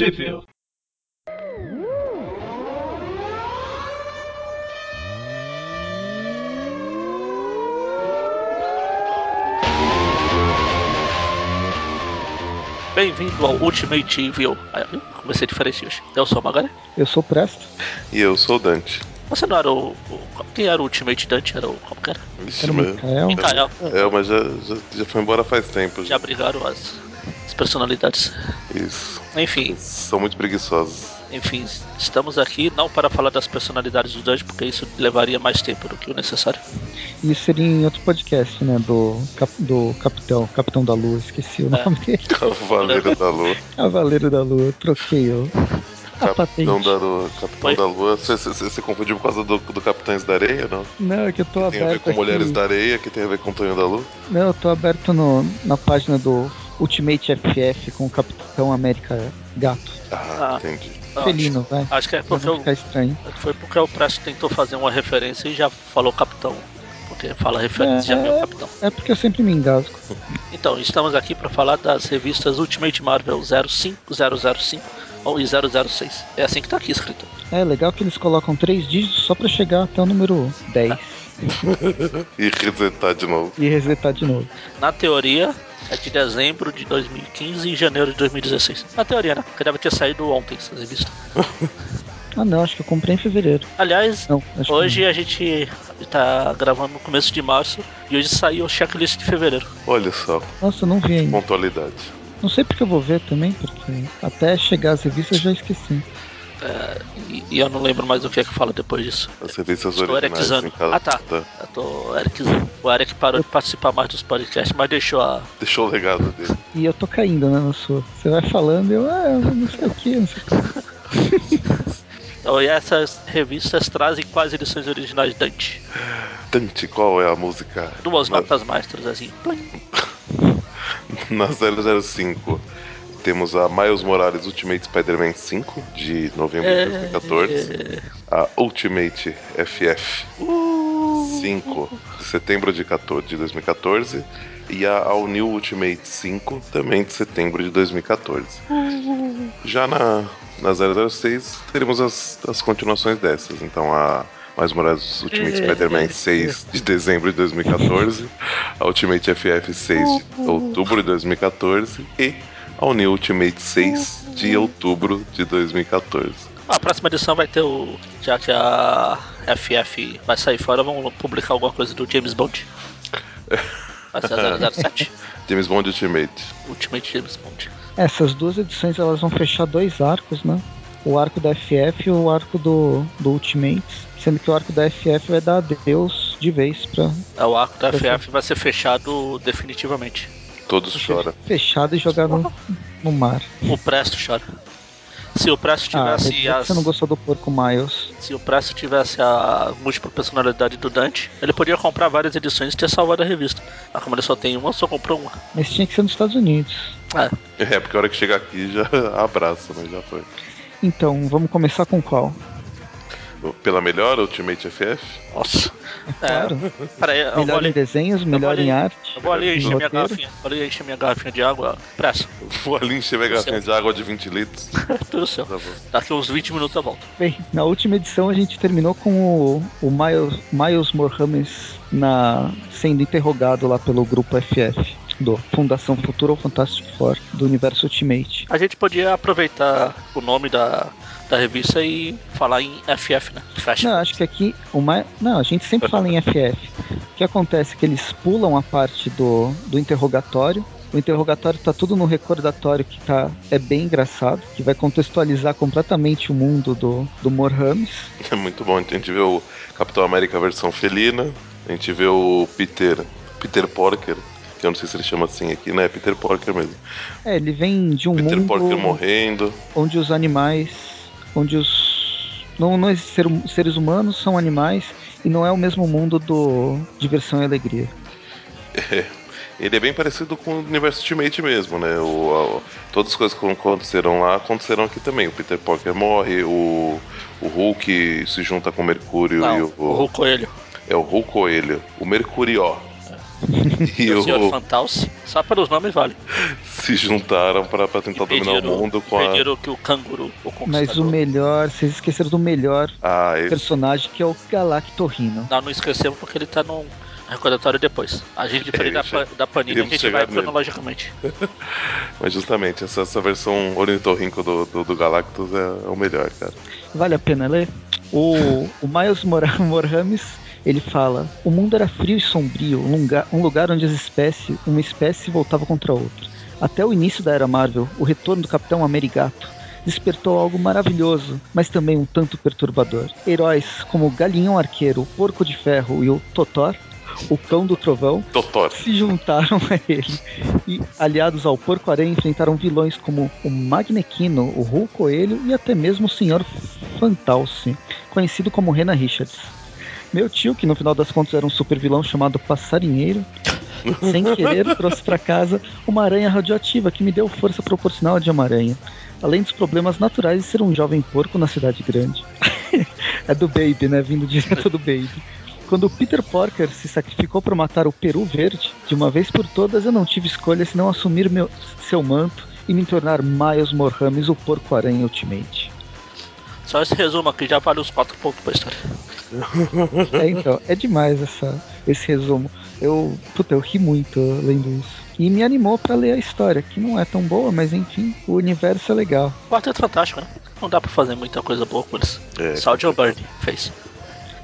Civil. Bem-vindo ao Ultimate Evil. Comecei diferente hoje. Eu sou o Magari. Eu sou o Presto. E eu sou o Dante. Você não era o, o- Quem era o Ultimate Dante? Era o. Como que era? Vixe, Era o mas- Mikael. Mikael. É, mas já, já, já foi embora faz tempo. Já brigaram as, as personalidades. Isso. Enfim, São muito preguiçosos. enfim, estamos aqui não para falar das personalidades do Dante, porque isso levaria mais tempo do que o necessário. Isso seria em outro podcast, né? Do, cap- do Capitão, Capitão da Lua, esqueci o É. nome dele. Cavaleiro da Lua. Cavaleiro da Lua, troquei o. Capitão da Lua. Capitão Oi? da Lua. Você, você, você confundiu por causa do, do Capitães da Areia, não? Não, é que eu tô Tem a ver aberto. com Mulheres aqui. da Areia, que tem a ver com Tonho da Lua. Não, eu tô aberto no, na página do Ultimate FF com o Capitão América Gato. Ah, Ah. entendi. Felino, vai. Acho que é porque estranho. foi porque o Presto tentou fazer uma referência e já falou capitão. Porque fala referência já É. é o capitão. É porque eu sempre me engasgo. Então, estamos aqui para falar das revistas Ultimate Marvel 05, 005 ou e 006. É assim que tá aqui escrito. É legal que eles colocam três dígitos só pra chegar até o número 10 E resetar de novo. e resetar de novo. Na teoria, é de dezembro de 2015 e janeiro de 2016. Na teoria, né? Porque deve ter saído ontem essas revistas. Ah não, acho que eu comprei em fevereiro. Aliás, Não, hoje a gente tá gravando no começo de março e hoje saiu o checklist de fevereiro. Olha só, não. Nossa, eu não vi ainda. pontualidade. Não sei porque eu vou ver também, porque até chegar as revistas eu já esqueci. E, e eu não lembro mais o que é que fala depois disso. As revistas Estou originais. em cada- Ah, tá. Eu tô. O Eric parou de participar mais dos podcasts, mas deixou a. Deixou o legado dele. E eu tô caindo, né, na sua. Você vai falando e eu, ah, eu não sei o que, não sei o que. Então, e essas revistas trazem quais edições originais Dante? Dante, qual é a música? Duas Na- notas maestras, assim. Plim. Na 005 temos a Miles Morales Ultimate Spider-Man 5 de novembro de 2014, a Ultimate FF 5 de setembro de 14 de 2014 e a All New Ultimate 5 também de setembro de 2014. Já na, na 006 teremos as, as continuações dessas, então a Miles Morales Ultimate Spider-Man 6 de dezembro de 2014, a Ultimate FF 6 de outubro de 2014 e a New Ultimate 6 de outubro de 2014. A próxima edição vai ter o. Já que a FF vai sair fora, vamos publicar alguma coisa do James Bond. Vai ser a 007. James Bond Ultimate. Ultimate James Bond. Essas duas edições elas vão fechar dois arcos, né? O arco da FF e o arco do, do Ultimate. Sendo que o arco da FF vai dar adeus de vez pra É, O arco da FF vai ser fechado definitivamente. Todos choram. fechado e jogar no, no mar. O Presto chora. Se o Presto Ah, tivesse que as. você não gostou do porco Miles. Se o Presto tivesse a múltipla personalidade do Dante, ele podia comprar várias edições e ter salvado a revista. Mas como ele só tem uma, só comprou uma. Mas tinha que ser nos Estados Unidos. É, É, porque a hora que chegar aqui já abraça, mas já foi. Então, vamos começar com qual? Pela melhor Ultimate FF? nossa. É claro. Peraí, eu melhor em ali, desenhos, melhor ali- em arte. eu vou ali em encher minha garrafinha. Vou ali encher minha garrafinha de água. Pressa. Vou ali encher minha garrafinha de água de 20 litros. Tudo seu. Tá. Daqui uns 20 minutos eu volto. Bem, na última edição a gente terminou com o, o Miles, Miles Morhames na, sendo interrogado lá pelo grupo FF, do Fundação Futuro ou Fantastic Four, do universo Ultimate. A gente podia aproveitar o nome da, da revista e falar em FF, né? Não, acho que aqui o mais. Não, a gente sempre fala em FF. O que acontece é que eles pulam a parte do, do interrogatório. O interrogatório tá tudo no recordatório que tá, é bem engraçado, que vai contextualizar completamente o mundo do, do Morhames. É muito bom. A gente vê o Capitão América versão felina. A gente vê o Peter. Peter Porker. Que eu não sei se ele chama assim aqui, né? Peter Porker mesmo. É, ele vem de um Peter mundo Porker morrendo. onde os animais, onde os não, não ser- seres humanos são animais e não é o mesmo mundo do diversão e alegria. Ele é bem parecido com o universo Ultimate mesmo, né? O, a- todas as coisas que aconteceram lá aconteceram aqui também. O Peter Parker morre, o, o Hulk se junta com o Mercúrio e Não, o, o Hulk Coelho. É o Hulk Coelho. O Mercurió. e o o, Fantalce. Só pelos nomes vale. se juntaram pra, pra tentar dominar o mundo com a. pediram que o canguru, o Mas o melhor, vocês esqueceram do melhor Ah, esse. personagem que é o Galactorrino. Não, não esquecemos porque ele tá no recordatório depois. A gente, diferente da, É, pa- da Panini, a gente vai nele. cronologicamente. Mas justamente, essa, essa versão ornitorrinco do, do, do Galactus é, é o melhor, cara. Vale a pena ler? O, o Miles Mor- Morhames, ele fala: O mundo era frio e sombrio, um lugar, um lugar onde as espécies, uma espécie voltava contra a outra. Até o início da Era Marvel, o retorno do Capitão Amerigato despertou algo maravilhoso, mas também um tanto perturbador. Heróis como o Galinhão Arqueiro, o Porco de Ferro e o Totor, o Cão do Trovão, Totor. se juntaram a ele e, aliados ao Porco-Aranha, enfrentaram vilões como o Magnequino, o Hulk Coelho e até mesmo o Sr. Fantalce, conhecido como Rena Richards. Meu tio, que no final das contas era um super vilão chamado Passarinheiro, sem querer trouxe para casa uma aranha radioativa que me deu força proporcional de uma aranha, além dos problemas naturais de ser um jovem porco na cidade grande. é do Baby, né? Vindo direto do Baby. Quando o Peter Porker se sacrificou para matar o Peru Verde, de uma vez por todas eu não tive escolha senão assumir meu, seu manto e me tornar Miles Morhames, o Porco-Aranha Ultimate. Só esse resumo aqui já vale os 4 pontos pra história. É, então, é demais essa, esse resumo. Eu, puta, eu ri muito lendo isso. E me animou para ler a história, que não é tão boa, mas enfim, o universo é legal. O Quarteto Fantástico, né? Não dá pra fazer muita coisa boa com eles. É, Só o Joe Byrne fez.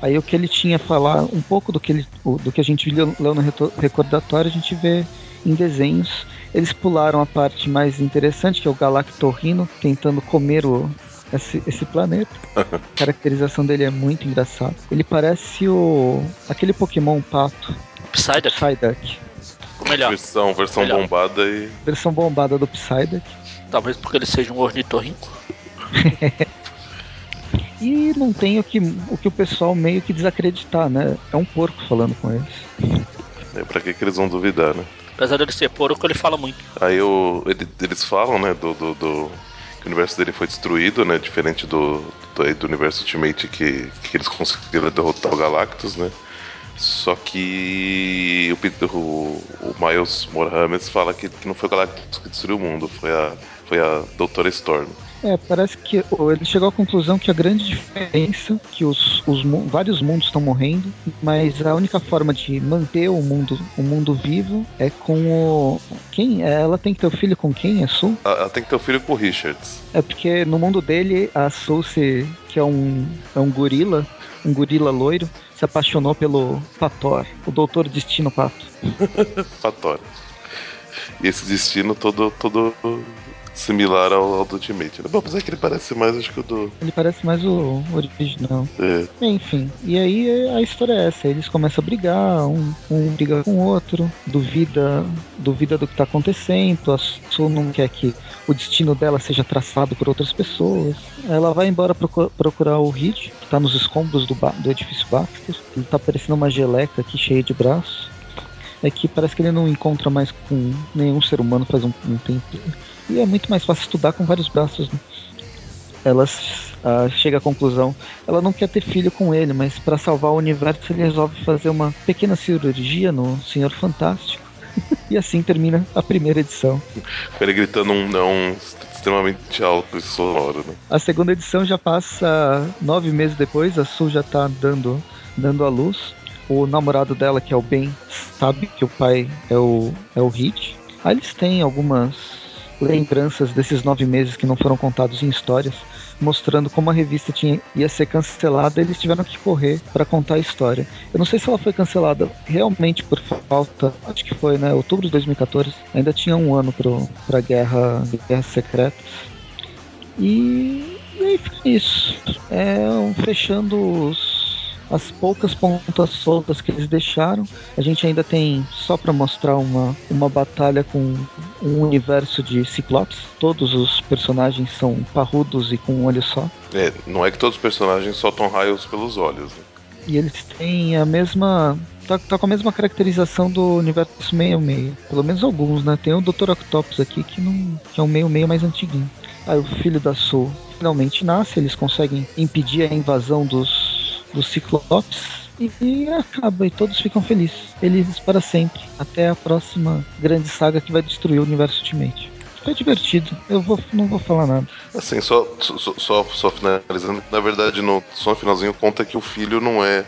Aí o que ele tinha a falar, um pouco do que, ele, do que a gente viu lá no recordatório, a gente vê em desenhos. Eles pularam a parte mais interessante, que é o Galactorrino tentando comer o, esse, esse planeta. A caracterização dele é muito engraçada. Ele parece o aquele Pokémon pato, Psyduck, Psyduck. melhor. Versão, versão Melhor. bombada e. Versão bombada do Psyduck. Talvez porque ele seja um ornitorrinco. E não tem o que, o que o pessoal meio que desacreditar, né? É um porco falando com eles. É, pra que, que eles vão duvidar, né? Apesar dele ser porco, ele fala muito. Aí o, ele- eles falam, né, do, do, do- o universo dele foi destruído, né? Diferente do, do, do universo Ultimate que, que eles conseguiram derrotar o Galactus, né? Só que o, o, o Miles Morhames fala que, que não foi o Galactus que destruiu o mundo, foi a, foi a Doutora Storm. É, parece que ele chegou à conclusão que a grande diferença que os, os vários mundos estão morrendo, mas a única forma de manter o mundo o mundo vivo é com o quem? É, Ela tem que ter o filho com quem? É Sul? Ela tem que ter o filho com o Richards. É porque no mundo dele a Sul se, que é um é um gorila, um gorila loiro, se apaixonou pelo Pator, o Doutor Destino Pato. Fatório. E esse destino todo, todo similar ao, ao do Ultimate. Né? Bom, apesar que ele parece mais, acho que o do. Ele parece mais o original. É, Enfim, e aí a história é essa, eles começam a brigar, um, um briga com o outro, duvida, duvida do que tá acontecendo, a Su não quer que o destino dela seja traçado por outras pessoas. Ela vai embora procu- procurar o Reed, que tá nos escombros do, do edifício Baxter. Ele tá parecendo uma geleca aqui cheia de braços. É que parece que ele não encontra mais com nenhum ser humano faz um, um tempo. E é muito mais fácil estudar com vários braços, né? ela ah, chega à conclusão. Ela não quer ter filho com ele, mas para salvar o universo ele resolve fazer uma pequena cirurgia no Senhor Fantástico. e assim termina a primeira edição. ele gritando um não extremamente alto e sonoro, né? A segunda edição já passa nove meses depois, a Sul já tá dando, dando à luz. O namorado dela, que é o Ben, sabe que o pai é o, é o Hit. Aí eles têm algumas lembranças desses nove meses que não foram contados em histórias, mostrando como a revista tinha, ia ser cancelada, eles tiveram que correr para contar a história. Eu não sei se ela foi cancelada realmente por falta, acho que foi, né? Outubro de 2014, ainda tinha um ano para guerra, guerras secretas. E, e aí fica isso. É, fechando os, as poucas pontas soltas que eles deixaram. A gente ainda tem, só para mostrar uma, uma batalha com um universo de ciclopes. Todos os personagens são parrudos e com um olho só. É, não é que todos os personagens soltam raios pelos olhos, né? E eles têm a mesma. Tá, tá com a mesma caracterização do universo meio-meio. Pelo menos alguns, né? Tem o Dr. Octopus aqui que, não, que é um meio-meio mais antiguinho. Aí o filho da Sul finalmente nasce, eles conseguem impedir a invasão dos, dos Ciclopes. e, e acaba, e todos ficam felizes. Felizes para sempre. Até a próxima grande saga que vai destruir o universo Ultimate. Foi divertido, eu vou, não vou falar nada. Assim, só, só, só, só finalizando, na verdade, no, só no finalzinho conta que o filho não é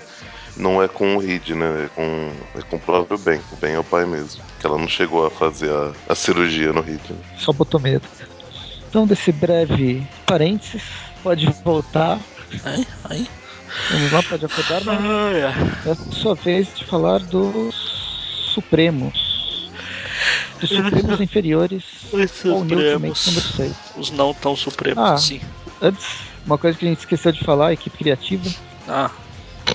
não é com o Reed, né? É com, é com o próprio Ben. O Ben é o pai mesmo. Que ela não chegou a fazer a, a cirurgia no Reed. Né? Só botou medo. Então, desse breve parênteses, pode voltar. Aí, aí. Vamos lá, pode acordar, mas é a sua vez de falar dos Supremos. Dos Supremos inferiores Os ao Supremos. Ultimate número 6. Os não tão supremos, Ah. sim. Antes, uma coisa que a gente esqueceu de falar, a equipe criativa, Ah,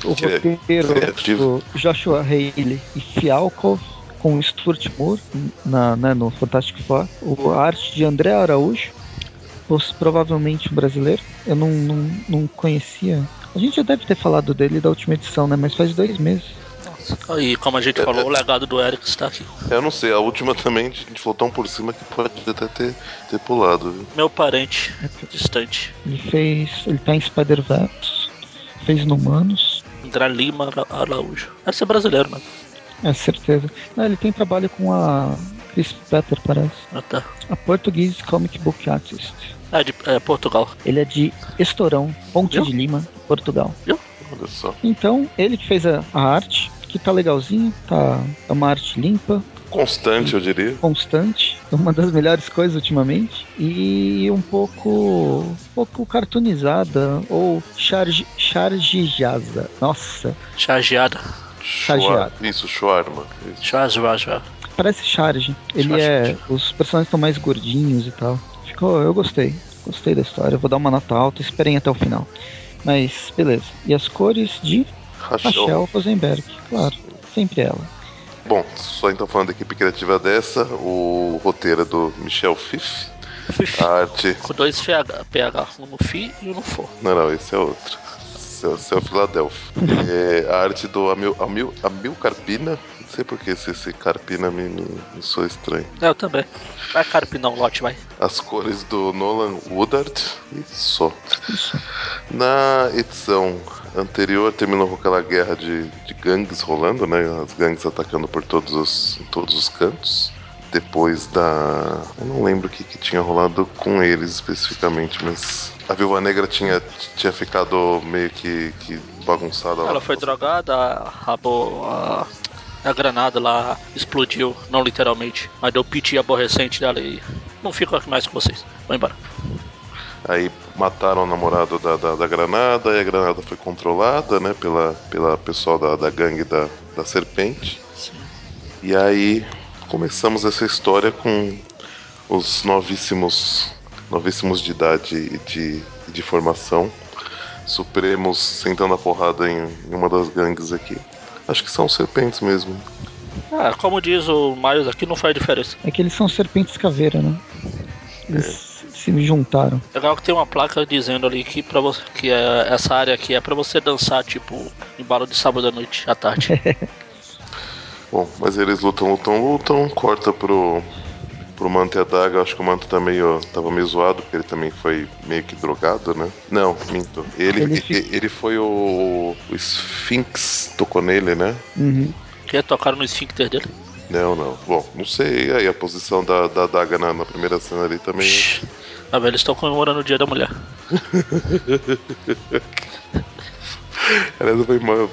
o Que roteiro criativo. do Joshua Haley e Fialkov com o Stuart Moore na, né, no Fantastic Four, o a arte de André Araújo, pos- provavelmente um brasileiro, eu não, não, não conhecia. A gente já deve ter falado dele da última edição, né? Mas faz dois meses. nossa. Aí, como a gente É, falou, é. o legado do Eric está aqui. Eu não sei, a última também a gente falou tão por cima que pode até ter, ter pulado, viu? Meu parente, distante. Ele fez. Ele tá em Spider-Verse, fez Inumanos, André Lima Ara- Araújo. Deve ser brasileiro, mano. é certeza. Não, ele tem trabalho com a Chris Pepper, parece. Ah, tá. A Portuguese Comic Book Artist. É de é, Portugal. Ele é de Estorão, Ponte Eu? de Lima, Portugal. Olha só. Então, ele que fez a, a arte, que tá legalzinho, tá é uma arte limpa, Constante, eu diria. constante, uma das melhores coisas ultimamente, e um pouco um pouco cartoonizada ou charge, chargejada. Nossa, Chargeada. Chargeado. Schwa- Isso, Schwarma. Isso. Chargeada. Parece charge. Ele Charge. é os personagens estão mais gordinhos e tal. Ficou, eu gostei. Gostei da história. Eu vou dar uma nota alta, esperem até o final. Mas beleza. E as cores de Rachel. Rachel Rosenberg, claro, sempre ela. Bom, só então falando da equipe criativa dessa, o roteiro é do Michel Fiff. A arte. Com dois PH, PH, um no FI e um no FO. Não, não, esse é outro. Esse é, esse é o Philadelphia. É, a arte do Amil, Amil, Amil Carpina. Não sei por que esse, esse Carpina me, me, me soa estranho. É, eu também. Vai, Carpinão, lote, vai. As cores do Nolan Woodard e só. Isso. Na edição anterior terminou com aquela guerra de, de gangues rolando, né? As gangues atacando por todos os, todos os cantos. Depois da. Eu não lembro o que, que tinha rolado com eles especificamente, mas. A Viúva Negra tinha, tinha ficado meio que, que bagunçada lá. Ela foi drogada, a, a, a, granada lá explodiu, não literalmente, mas deu piti aborrecente dela e não fico aqui mais com vocês. Vou embora. Aí mataram o namorado da, da, da granada, e a granada foi controlada, né, pela, pela pessoal da, da gangue da, da serpente. Sim. E aí começamos essa história com os novíssimos, novíssimos de idade e de, de formação, Supremos sentando a porrada em, em uma das gangues aqui. Acho que são serpentes mesmo. Ah, como diz o Miles aqui, não faz diferença. É que eles são serpentes caveira, né? Eles se juntaram. Legal que tem uma placa dizendo ali que, pra você, que é, essa área aqui é pra você dançar, tipo, em bala de sábado à noite, à tarde. Bom, mas eles lutam, lutam, lutam, corta pro, pro Manto e a Daga. Acho que o Manto tá meio, tava meio zoado, porque ele também foi meio que drogado, né? Não, minto. Ele, Ele ele, foi o, o Sphinx, tocou nele, né? Uhum. que tocaram no esfíncter dele. Não, não. Bom, não sei. Aí a posição da, da Daga na, na primeira cena ali também. Ah, velho, eles estão comemorando o Dia da Mulher. Aliás, eu vi uma,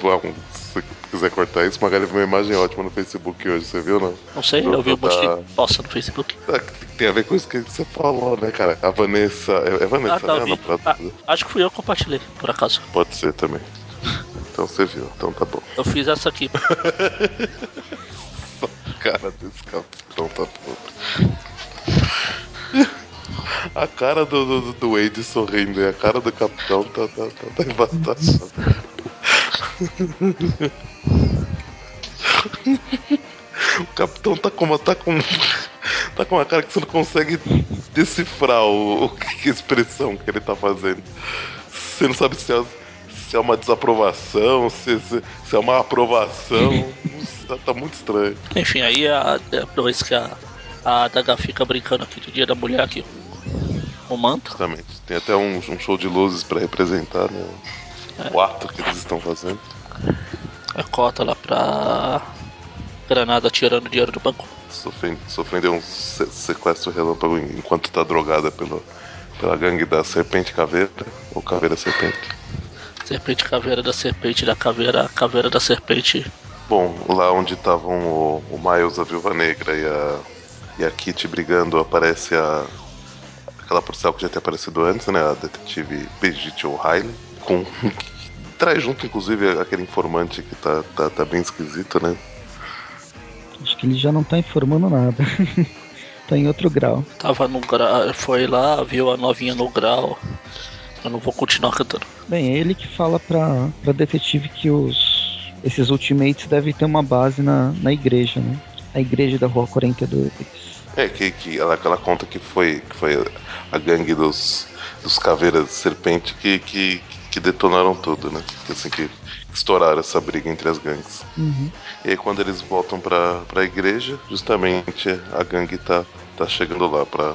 se quiser cortar isso, Magali viu uma imagem ótima no Facebook hoje, você viu, não? Não sei, eu vi um Da- monte de posta no Facebook. Que Tem a ver com isso que você falou, né, cara? A Vanessa. É, é Vanessa, Ah, tá, né? eu vi. Ah, acho que fui eu que compartilhei, por acaso. Pode ser também. Então você viu, então tá bom. Eu fiz essa aqui. cara desse capitão tá pronto. A cara do, do, do Wade sorrindo e a cara do capitão tá, tá, tá, tá. O capitão tá com uma. tá com. tá com uma cara que você não consegue decifrar o, o que a expressão que ele tá fazendo. Você não sabe se é, se é uma desaprovação, se, se, se é uma aprovação. Tá, tá muito estranho. Enfim, aí a, depois que a, a Daga fica brincando aqui do Dia da Mulher aqui o manto. Justamente. Tem até um, um show de luzes pra representar né, o ato que eles estão fazendo. A cota lá pra Granada tirando dinheiro do banco. Sofrendo, sofrendo um sequestro relâmpago enquanto tá drogada pelo, pela gangue da Serpente Caveira, ou Caveira Serpente. Serpente Caveira da Serpente da Caveira, Caveira da Serpente. Bom, lá onde estavam o, o Miles, a Viúva Negra e a, e a Kitty brigando, aparece a aquela policial que já tinha aparecido antes, né? A detetive Brigitte O'Reilly, com traz junto, inclusive, aquele informante que tá, tá, tá bem esquisito, né? Acho que ele já não tá informando nada. tá em outro grau. Tava no grau, foi lá, viu a novinha no grau. Eu não vou continuar cantando. Bem, é ele que fala pra, pra detetive que os esses ultimates devem ter uma base na, na igreja, né? A igreja da Rua 42. É, que, que ela, ela conta que foi, que foi a gangue dos, dos caveiras de serpente que, que, que detonaram tudo, né? Que, assim, que estouraram essa briga entre as gangues. Uhum. E aí quando eles voltam pra, pra igreja, justamente a gangue tá, tá chegando lá pra,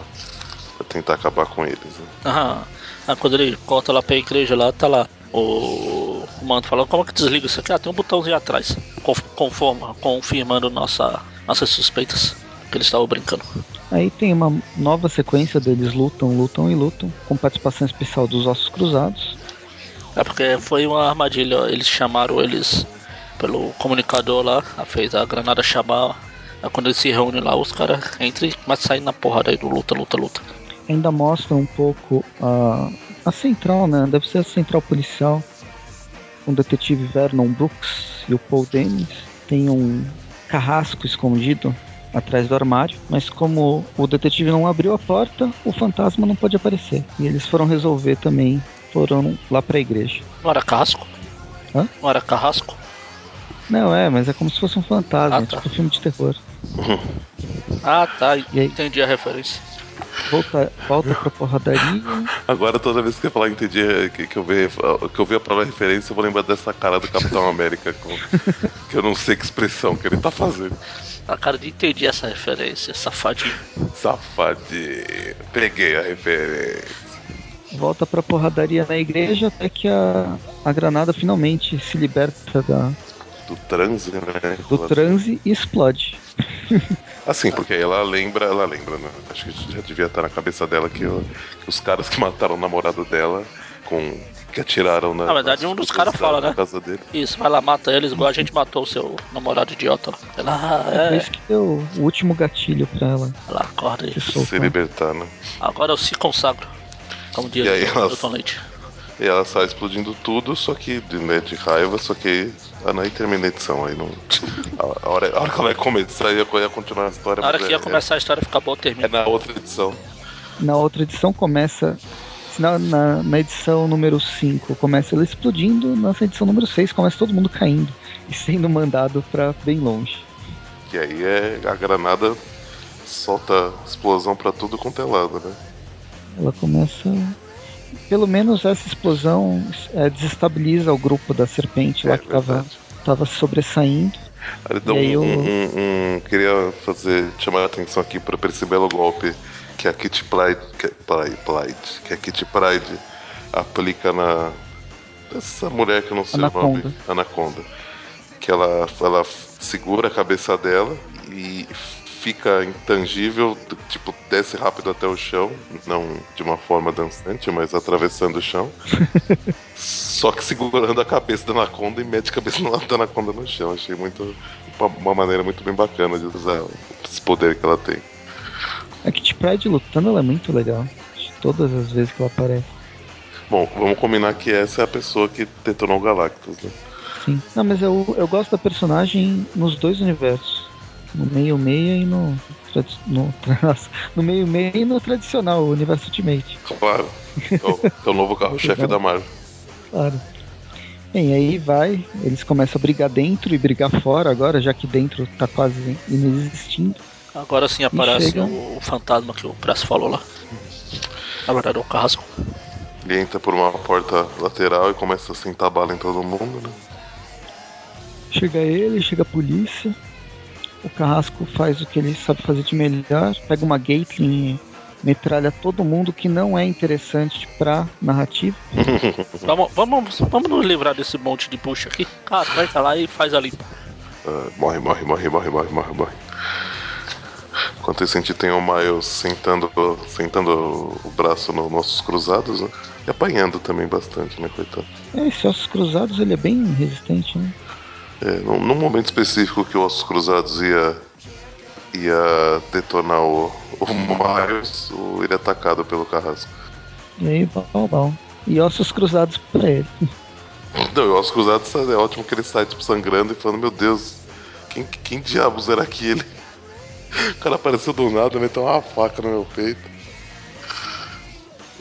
pra tentar acabar com eles. Né? Aham. Ah, quando ele volta lá pra igreja, lá tá lá. O, o mano falando como é que desliga isso aqui? Ah, tem um botãozinho atrás. Conf, conforma, confirmando nossa, nossas suspeitas. Que eles estavam brincando. Aí tem uma nova sequência deles lutam, lutam e lutam, com participação especial dos Ossos Cruzados. É porque foi uma armadilha. Eles chamaram eles pelo comunicador lá, fez a granada chamar. Aí quando eles se reúnem lá, os caras entram e começam a sair na porrada aí do luta, luta, luta. Ainda mostra um pouco a, a central, né? Deve ser a central policial. O detetive Vernon Brooks e o Paul Dennis. Tem um carrasco escondido atrás do armário, mas como o detetive não abriu a porta, o fantasma não pode aparecer. E eles foram resolver também, foram lá pra igreja. Não era carrasco? Hã? Não era carrasco? Não, é, mas é como se fosse um fantasma, Ah, tá. tipo filme de terror. Ah, tá. E aí? Entendi a referência. Volta, volta pra porradaria. Agora toda vez que você falar entendi que, que eu ver que eu ver a própria referência, eu vou lembrar dessa cara do Capitão América com, que eu não sei que expressão que ele tá fazendo. A cara de entendi essa referência, safadinho. Safadinho. Peguei a referência. Volta pra porradaria na igreja até que a, a granada finalmente se liberta da, Do transe, né? do Ela- transe e explode. Assim, porque aí ela lembra, ela lembra, né? Acho que já devia estar na cabeça dela que, ela- que os caras que mataram o namorado dela com. que atiraram na. Na verdade, um dos caras fala, né? casa dele. Isso, vai lá, mata eles igual a gente matou o seu namorado idiota. Ela, ah, Foi é. isso que deu o último gatilho pra ela Ela acorda e. se Se soltar. libertar, né? Agora eu se consagro. Como diz E aí, o Leite. E ela sai explodindo tudo, só que de, né, de raiva, só que ah, não, aí termina a edição, aí não. A, a hora, a hora que ela vai começar, ia, ia continuar a história. Na hora que é, ia começar a história ficar boa, é, termina. é na outra edição. Na outra edição começa. Na, na, na edição número 5 começa ela explodindo, nessa edição número 6 começa todo mundo caindo e sendo mandado pra bem longe. Que aí é a granada solta explosão pra tudo quanto é lado, né? Ela começa. Pelo menos essa explosão é, desestabiliza o grupo da serpente lá É que tava, verdade. tava sobressaindo. Aí dá E aí um, eu- um- um- Queria fazer, chamar a atenção aqui pra esse belo golpe que a Kitty Pride, que, Pride, Pride, que a Kitty Pride aplica na. Essa mulher que eu não sei o Anaconda. nome. Anaconda. Que ela, ela segura a cabeça dela e fica intangível, tipo, desce rápido até o chão, não de uma forma dançante, mas atravessando o chão. Só que segurando a cabeça da Anaconda e mete a cabeça na- da Anaconda no chão. Achei muito. Uma, maneira muito bem bacana de usar esse poder que ela tem. A Kitty Pride lutando ela é muito legal. Todas as vezes que ela aparece. Bom, vamos combinar que essa é a pessoa que detonou o Galactus, né? Sim. Não, mas eu, eu gosto da personagem nos dois universos. No meio meia e no. No, no meio meia e no tradicional, o universo Ultimate. Claro. É o, é o novo carro-chefe da Marvel. Claro. Bem, aí vai, eles começam a brigar dentro e brigar fora agora, já que dentro tá quase inexistindo. Agora sim aparece chega- o, fantasma que o Presto falou lá. Na verdade, é o carrasco. Ele entra por uma porta lateral e começa a sentar bala em todo mundo, né? Chega ele, chega a polícia. O Carrasco faz o que ele sabe fazer de melhor, pega uma Gatling metralha todo mundo que não é interessante pra narrativa. vamos, vamos, vamos nos livrar desse monte de bucha aqui. Ah, vai lá e faz a limpa. Uh, morre, morre, morre, morre, morre, morre, morre. Enquanto isso, a gente tem o Miles sentando, sentando o braço nos nossos cruzados, né? E apanhando também bastante, né, coitado? É, esse Ossos Cruzados ele é bem resistente, né? É, num, num momento específico que o Ossos Cruzados ia ia detonar o, o Miles, o, ele é atacado pelo Carrasco. E bom, bom. E Ossos Cruzados pra ele. Não, e Ossos Cruzados é ótimo que ele sai tipo, sangrando e falando, meu Deus, quem, quem diabos era aquele? O cara apareceu do nada, meteu uma faca no meu peito.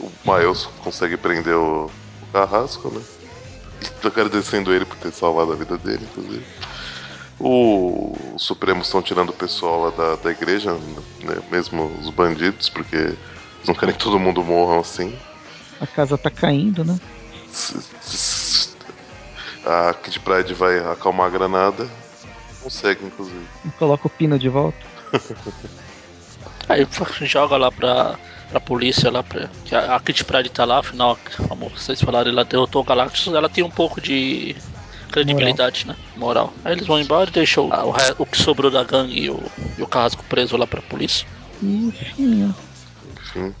O Miles consegue prender o, o Carrasco, né? Tô agradecendo ele por ter salvado a vida dele, inclusive. O, os Supremos estão tirando o pessoal lá da, da igreja, né? mesmo os bandidos, porque não querem que todo mundo morra assim. A casa tá caindo, né? A Kid Pride vai acalmar a granada. Consegue, inclusive. E coloca o pino de volta. Aí joga lá pra, pra polícia lá, pra, que a, a Kit Pride tá lá, afinal, como vocês falaram, ela derrotou o Galactus, ela tem um pouco de credibilidade, Moral. né? Moral. Aí eles vão embora e deixam o, o, o que sobrou da gangue e o, e o Carrasco preso lá pra polícia. E fim, né? Fim.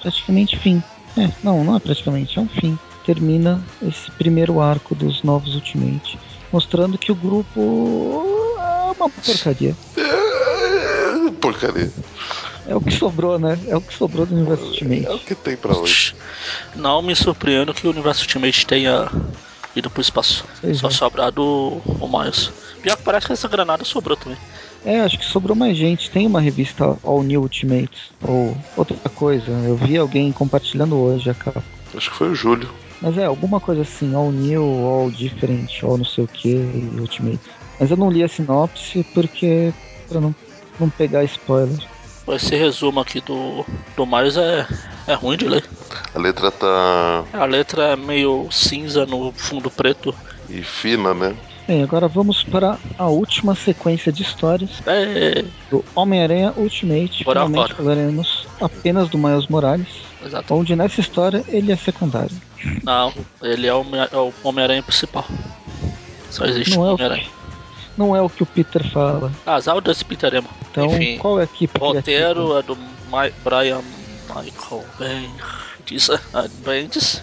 Praticamente fim. É, não, não é praticamente, é um fim. Termina esse primeiro arco dos novos Ultimate, mostrando que o grupo é uma porcaria. É, porcaria. É o que sobrou, né? É o que sobrou do Universo Ultimate. É o que tem pra hoje. Não me surpreendo que o Universo Ultimate tenha ido pro espaço. Pois Só é. sobrado o Miles. Pior que parece que essa granada sobrou também. É, acho que sobrou mais gente. Tem uma revista All New Ultimates. Ou outra coisa. Eu vi alguém compartilhando hoje a capa. Acho que foi o Júlio. Mas é, alguma coisa assim, All New, All Different, All não sei o que, Ultimate. Mas eu não li a sinopse porque. pra não, não pegar spoiler. Esse resumo aqui do, do Miles é, é ruim de ler. A letra tá. A letra é meio cinza no fundo preto. e fina, né? Bem, agora vamos para a última sequência de histórias É, do Homem-Aranha Ultimate. Bora Finalmente fora. falaremos apenas do Miles Morales, exato. onde nessa história ele é secundário. Não, ele é o, é o Homem-Aranha principal. Só existe Não é, o Homem-Aranha. que, não é o que o Peter fala. Azar desse Peter Emo. Então, Enfim, qual é a equipe o roteiro é do Mi- Brian Michael Bendis. ah, Bendis.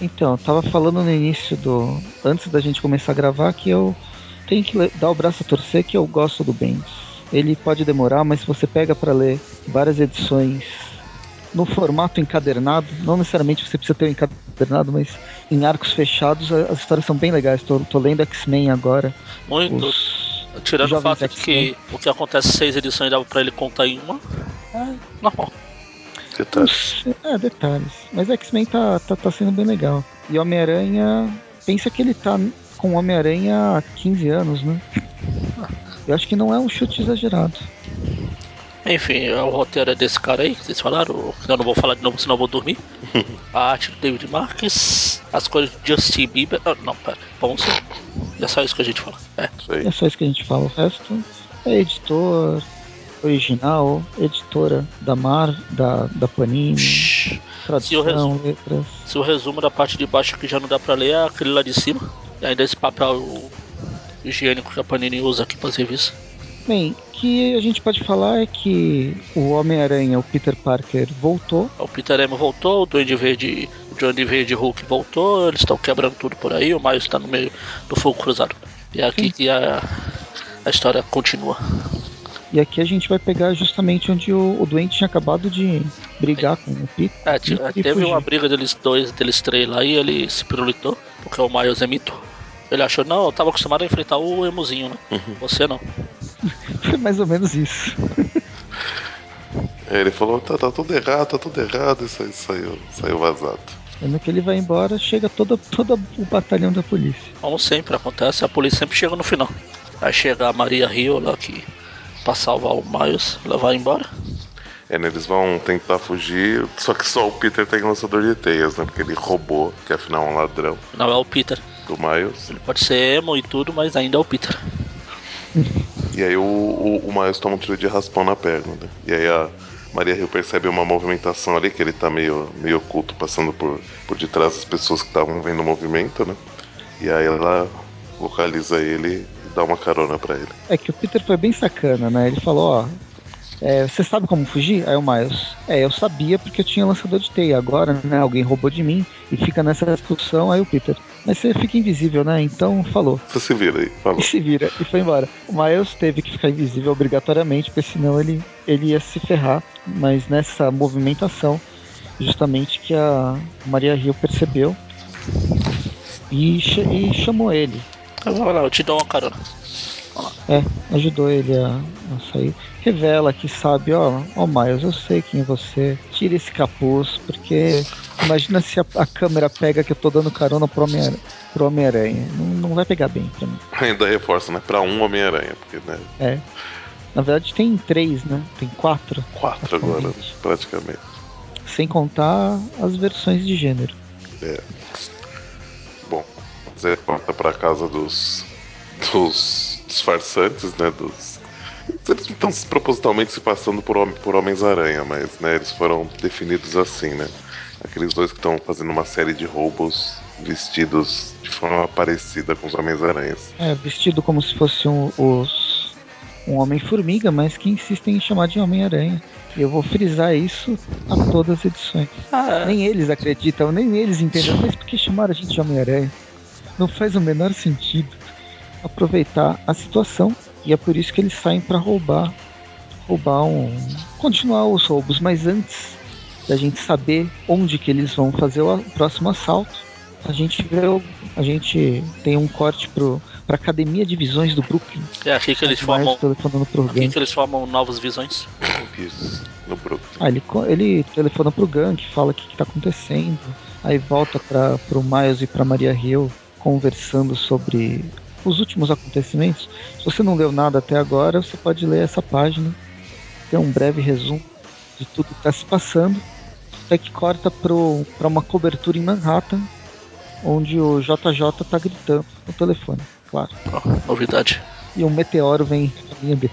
Então, eu tava falando no início do. Antes da gente começar a gravar que eu tenho que dar o braço a torcer que eu gosto do Bendis. Ele pode demorar, mas se você pega pra ler várias edições no formato encadernado, não necessariamente você precisa ter um encadernado, mas em arcos fechados as histórias são bem legais. Tô, tô lendo X-Men agora. Muito. Os Tirando o fato que o que acontece seis edições dava pra ele contar em uma. É normal. Detalhes. É, detalhes. Mas X-Men tá, tá, tá sendo bem legal. E Homem-Aranha. Pensa que ele tá com Homem-Aranha há 15 anos, né? Eu acho que não é um chute exagerado. Enfim, o roteiro é desse cara aí que vocês falaram. Eu não vou falar de novo, senão eu vou dormir. A arte do David Marques, as cores de Justin Bieber. ah, não, pera, vamos ser. É só isso que a gente fala. É. É só isso que a gente fala. O resto é editor, original, editora da Mar, da, da Panini, Shhh. tradução, letras. Se o resumo da parte de baixo que já não dá pra ler é aquele lá de cima. E ainda esse papel higiênico que a Panini usa aqui para serviço. Bem, o que a gente pode falar é que o Homem-Aranha, o Peter Parker, voltou. O Peter Emo voltou, o Duende Verde, o Duende Verde Hulk voltou, eles estão quebrando tudo por aí, o Miles está no meio do fogo cruzado. E é aqui que a, a história continua. E aqui a gente vai pegar justamente onde o, o doente tinha acabado de brigar com o Peter. É, te- teve fugir. uma briga deles dois, deles três lá e ele se pirulitou, porque o Miles é mito. Ele achou, não, eu tava acostumado a enfrentar o emozinho, né? Você não. Foi mais ou menos isso. É, ele falou, tá, tá tudo errado, tá tudo errado, e saiu, saiu, saiu vazado. Quando que ele vai embora, chega toda, toda o batalhão da polícia. Como sempre acontece, a polícia sempre chega no final. Aí chega a Maria Rio lá que pra salvar o Miles, levar embora. É, né, eles vão tentar fugir, só que só o Peter tem lançador de teias, né? Porque ele roubou, que afinal é um ladrão Não é o Peter. Do Miles. Ele pode ser emo e tudo, mas ainda é o Peter. E aí o, o, o Miles toma um tiro de raspão na perna, né? E aí a, Maria Hill percebe uma movimentação ali, que ele tá meio, meio oculto, passando por, por detrás das pessoas que estavam vendo o movimento, né? E aí ela localiza ele e dá uma carona para ele. É que o Peter foi bem sacana, né? Ele falou, ó, é, você sabe como fugir? Aí o Miles, é, eu sabia porque eu tinha lançador de teia. Agora, né, alguém roubou de mim e fica nessa discussão. Aí o Peter, mas você fica invisível, né? Então falou. Você se vira aí, falou. E se vira e foi embora. O Miles teve que ficar invisível obrigatoriamente, porque senão ele, ele ia se ferrar. Mas nessa movimentação, justamente que a Maria Rio percebeu e, e chamou ele. Vai lá, eu te dou uma carona. É, ajudou ele a, a, sair. Revela que sabe, ó, ó Miles, eu sei quem é você. Tira esse capuz, porque imagina se a, a câmera pega que eu tô dando carona pro Homem-Aranha. Homem não, não vai pegar bem pra mim. Ainda reforça, né? Pra um Homem-Aranha, porque, né? É. Na verdade tem três, né? Tem quatro. Quatro agora, praticamente. Sem contar as versões de gênero. É. Bom, você volta pra casa dos. dos dos farsantes, né? Dos. Eles estão propositalmente se passando por, hom por Homens-Aranha, mas né, eles foram definidos assim, né? Aqueles dois que estão fazendo uma série de roubos vestidos de forma parecida com os Homens-Aranhas. É, vestido como se fosse um, os, um Homem-Formiga, mas que insistem em chamar de Homem-Aranha. Eu vou frisar isso a todas as edições. Ah, nem eles acreditam, nem eles entendem. Mas por que chamaram a gente de Homem-Aranha? Não faz o menor sentido aproveitar a situação e é por isso que eles saem para roubar, roubar um, continuar os roubos. Mas antes da gente saber onde que eles vão fazer o próximo assalto, a gente vê, a gente tem um corte pro para academia de visões do Brooklyn. É aqui que eles formam. Telefonando pro aqui que eles formam novas visões. Isso, no Brooklyn. Ah, ele, ele telefona pro Gank, fala o que, que tá acontecendo. Aí volta para pro Miles e pra Maria Hill conversando sobre os últimos acontecimentos. Se você não leu nada até agora, você pode ler essa página, que é um breve resumo de tudo que está se passando. Até que corta para uma cobertura em Manhattan, onde o JJ está gritando no telefone, claro. Oh, novidade. E um meteoro vem a caminho,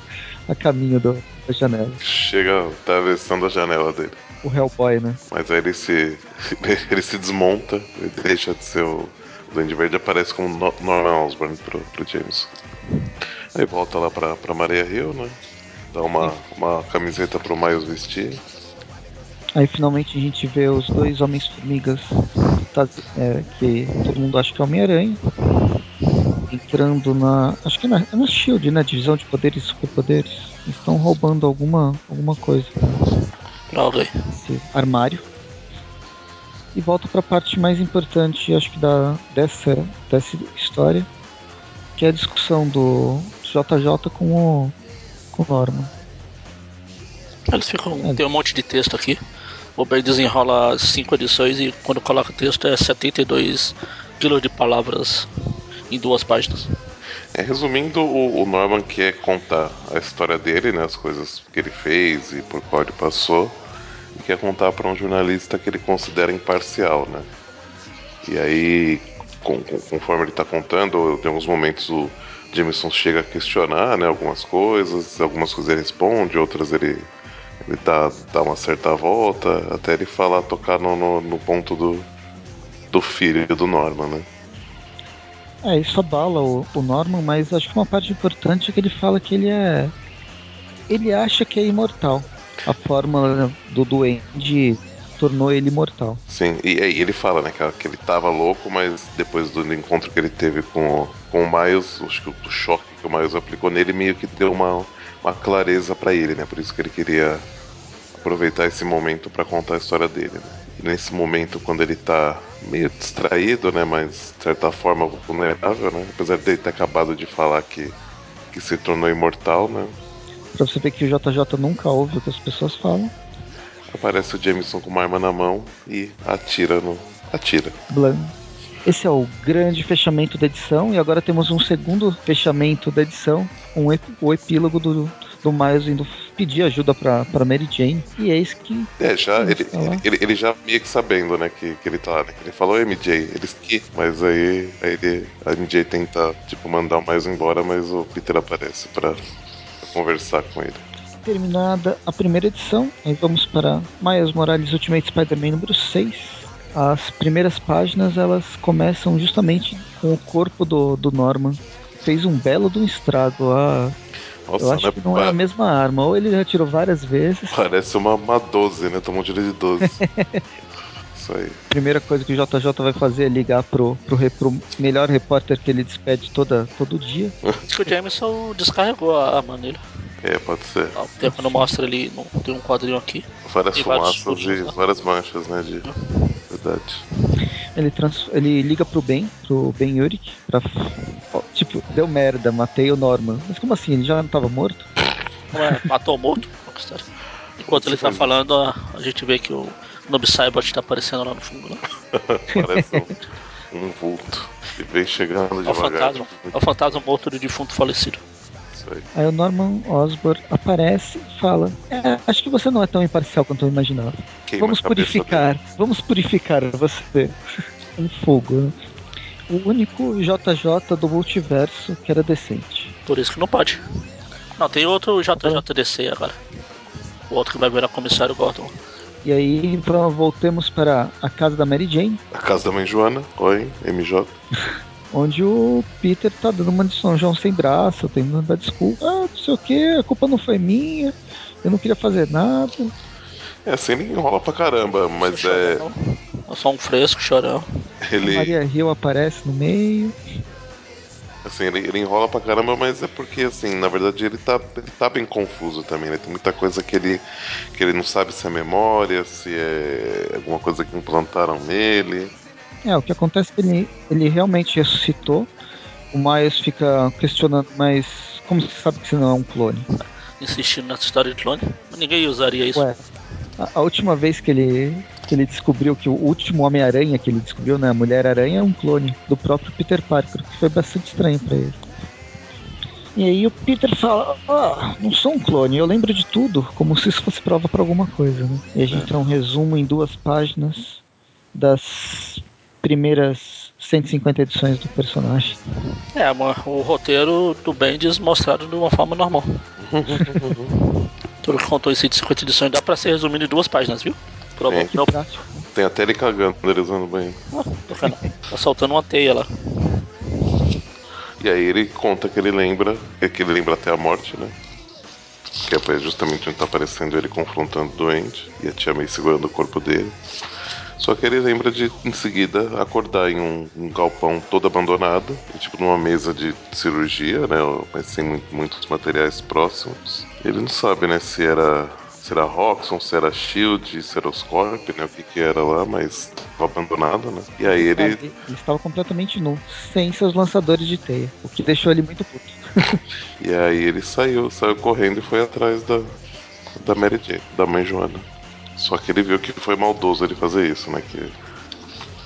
a caminho do, da janela. Chega atravessando a janela dele. O Hellboy, né? Mas aí ele se, ele se desmonta, ele deixa de ser o Duende Verde aparece como Norman Osborn pro, pro James. Aí volta lá pra, pra Maria Hill, né? Dá uma, uma camiseta pro Miles vestir. Aí finalmente a gente vê os dois Homens-Formigas tá, é, que todo mundo acha que é Homem-Aranha. Entrando na. Acho que é na, é na Shield, né? Divisão de poderes e superpoderes. Estão roubando alguma, alguma coisa. Ok. Esse armário e volto para a parte mais importante, acho que da dessa dessa história, que é a discussão do JJ com o com o Norman. Eles ficam é. tem um monte de texto aqui. O Ben desenrola cinco edições e quando coloca texto é 72 quilos de palavras em duas páginas. É, resumindo, o, o Norman quer contar a história dele, né, as coisas que ele fez e por qual ele passou e quer contar para um jornalista que ele considera imparcial, né? E aí, com, com, conforme ele está contando, em alguns momentos o Jameson chega a questionar, né, algumas coisas, algumas coisas ele responde, outras ele ele dá, dá uma certa volta, até ele falar, tocar no, no, no ponto do, do filho do Norman, né? É, isso abala o, o Norman, mas acho que uma parte importante é que ele fala que ele é. Ele acha que é imortal a fórmula do duende tornou ele imortal. Sim, e, e ele fala, né, que, que ele tava louco, mas depois do encontro que ele teve com, com o Miles, acho que o, choque que o Miles aplicou nele meio que deu uma, uma clareza para ele, né? Por isso que ele queria aproveitar esse momento para contar a história dele, né? E nesse momento, quando ele tá meio distraído, né, mas de certa forma vulnerável, né? Apesar de ele ter acabado de falar que, que se tornou imortal, né? Pra você ver que o JJ nunca ouve o que as pessoas falam. Aparece o Jameson com uma arma na mão e atira no. atira. Blan. Esse é o grande fechamento da edição, e agora temos um segundo fechamento da edição, um ep o epílogo do, do Miles indo pedir ajuda pra, pra Mary Jane. E é isso que. É, já ele, ele, ele, já meio que sabendo, né, que, que ele tá lá. Né? Ele falou MJ, eles que. Mas aí, aí ele, a MJ tenta, tipo, mandar o Miles embora, mas o Peter aparece pra conversar com ele. terminada a primeira edição, aí vamos para Miles Morales Ultimate Spider-Man número 6. As primeiras páginas elas começam justamente com o corpo do, do Norman. Fez um belo de um estrago. A, Nossa, eu acho né? que não é a mesma arma. Ou ele já tirou várias vezes. Parece uma, uma 12, né? Tomou um tiro de 12. Isso aí. Primeira coisa que o JJ vai fazer é ligar pro, pro, pro melhor repórter que ele despede toda, todo dia. Diz que o Jameson descarregou a arma nele. É, pode ser. Há um tempo não mostra ali, não tem um quadrinho aqui. Várias fumaças furos, e né? várias manchas, né? De... Verdade. Ele, trans, ele liga pro Ben, pro Ben Yurik, pra. Tipo, deu merda, matei o Norman. Mas como assim? Ele já não tava morto? Como é, matou o morto? A? Enquanto ele tá falando, a, a gente vê que o Noob Saibot tá aparecendo lá no fundo. Né? Parece um, um vulto. E vem chegando É o devagar. fantasma. É o fantasma morto do defunto falecido. Isso aí. Aí o Norman Osborn aparece e fala: É, acho que você não é tão imparcial quanto eu imaginava. Queima vamos purificar, vamos purificar você. um fogo. né? O único JJ do multiverso que era decente. Por isso que não pode. Não, tem outro JJDC agora. O outro que vai virar comissário Gordon. E aí va- voltemos para a casa da Mary Jane, A casa da mãe Joana. Oi, MJ. onde o Peter tá dando uma de São João sem braço, tentando dar desculpa. Ah, não sei o que, a culpa não foi minha, eu não queria fazer nada. É assim, ele enrola pra caramba, mas é. É só um fresco, chorão. A Ele. Maria Hill aparece no meio. Assim, ele, ele enrola pra caramba, mas é porque, assim, na verdade ele tá, ele tá bem confuso também, né? Tem muita coisa que ele, que ele não sabe se é memória, se é alguma coisa que implantaram nele. É, o que acontece é que ele, ele realmente ressuscitou. O Miles fica questionando, mas como você sabe que você não é um clone? Insistindo nessa história de clone. Ninguém usaria isso. Ué, a, a última vez que ele, que ele descobriu que o último Homem-Aranha que ele descobriu, né, a Mulher-Aranha, é um clone do próprio Peter Parker, o que foi bastante estranho pra ele. E aí o Peter fala, ah, não sou um clone, eu lembro de tudo, como se isso fosse prova pra alguma coisa, né? E a gente tem um resumo em duas páginas das primeiras 150 edições do personagem. É, o roteiro do Bendis mostrado de uma forma normal. Tudo que contou em 150 edições dá pra ser resumido em duas páginas, viu? É. Que não, prático. Tem até ele cagando ele usando banheiro. Ah, que não? Tá soltando uma teia lá. E aí ele conta que ele lembra, é que ele lembra até a morte, né? Que é justamente onde tá aparecendo ele confrontando o doente e a tia May segurando o corpo dele. Só que ele lembra de, em seguida, acordar em um, um galpão todo abandonado, e, tipo numa mesa de cirurgia, né? Mas sem mu- muitos materiais próximos. Ele não sabe, né, se era. Se era Roxxon, se era Shield, se era Oscorp, né? O que que era lá, mas tava abandonado, né? E aí ele. Ele, estava completamente nu, sem seus lançadores de teia, o que deixou ele muito puto. E aí ele saiu, saiu correndo e foi atrás da, da Mary Jane, da mãe Joana. Só que ele viu que foi maldoso ele fazer isso, né? Que,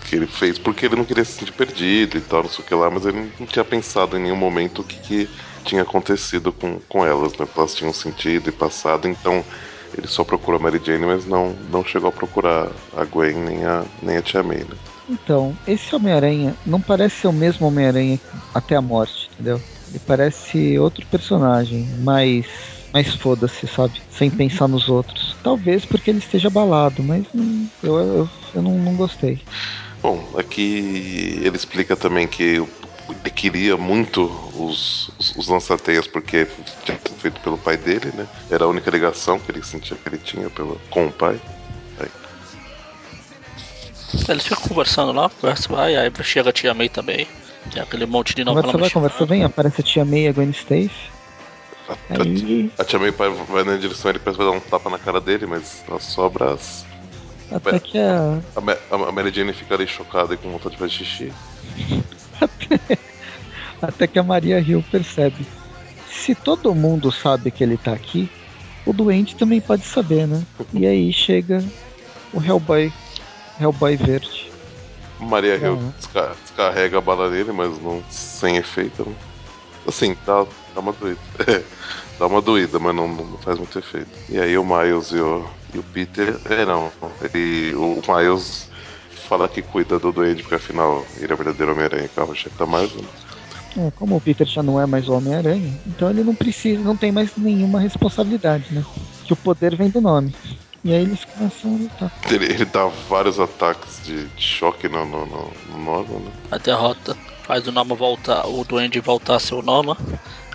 que ele fez porque ele não queria se sentir perdido e tal, não sei o que lá, mas ele não tinha pensado em nenhum momento o que, que tinha acontecido com, com elas, né? Elas tinham sentido e passado, então ele só procurou a Mary Jane, mas não, não chegou a procurar a Gwen nem a, nem a Tia May, né? Então, esse Homem-Aranha não parece ser o mesmo Homem-Aranha até a morte, entendeu? Ele parece outro personagem, mais, mais foda-se, sabe? Sem pensar nos outros. Talvez porque ele esteja abalado, mas eu, eu, eu não, não gostei. Bom, aqui ele explica também que queria muito os, os, os lançateias porque tinha sido feito pelo pai dele, né? Era a única ligação que ele sentia que ele tinha pelo, com o pai. Aí, Eles ficam conversando lá, conversa vai, aí chega a tia May também. Tem aquele monte de novela Conversa vai, conversa vem, aparece a tia May e a Gwen Stacy. a, Aí, a, a tia May vai, vai na direção ele parece que vai dar um tapa na cara dele, mas só sobra as. até que a, A, a Mary Jane fica ali chocada e com vontade de fazer xixi. Até que a Maria Hill percebe. Se todo mundo sabe que ele tá aqui, o doente também pode saber, né? E aí chega o Hellboy, Hellboy verde. Maria Hill Uhum. desca- descarrega a bala nele, mas não sem efeito. Né? Assim, dá, dá uma doída. dá uma doída, mas não, não faz muito efeito. E aí o Miles e o, e o Peter. É, não. Ele, o Miles fala que cuida do doente, porque afinal ele é o verdadeiro Homem-Aranha, carro-chefe da Marvel. É, como o Peter já não é mais o Homem-Aranha, então ele não precisa, não tem mais nenhuma responsabilidade, né? Que o poder vem do nome. E aí eles começam a lutar. Ele, ele dá vários ataques de, de choque no, no, no, no Norman, né? A derrota faz o Norman voltar, o Duende voltar a ser o Norman.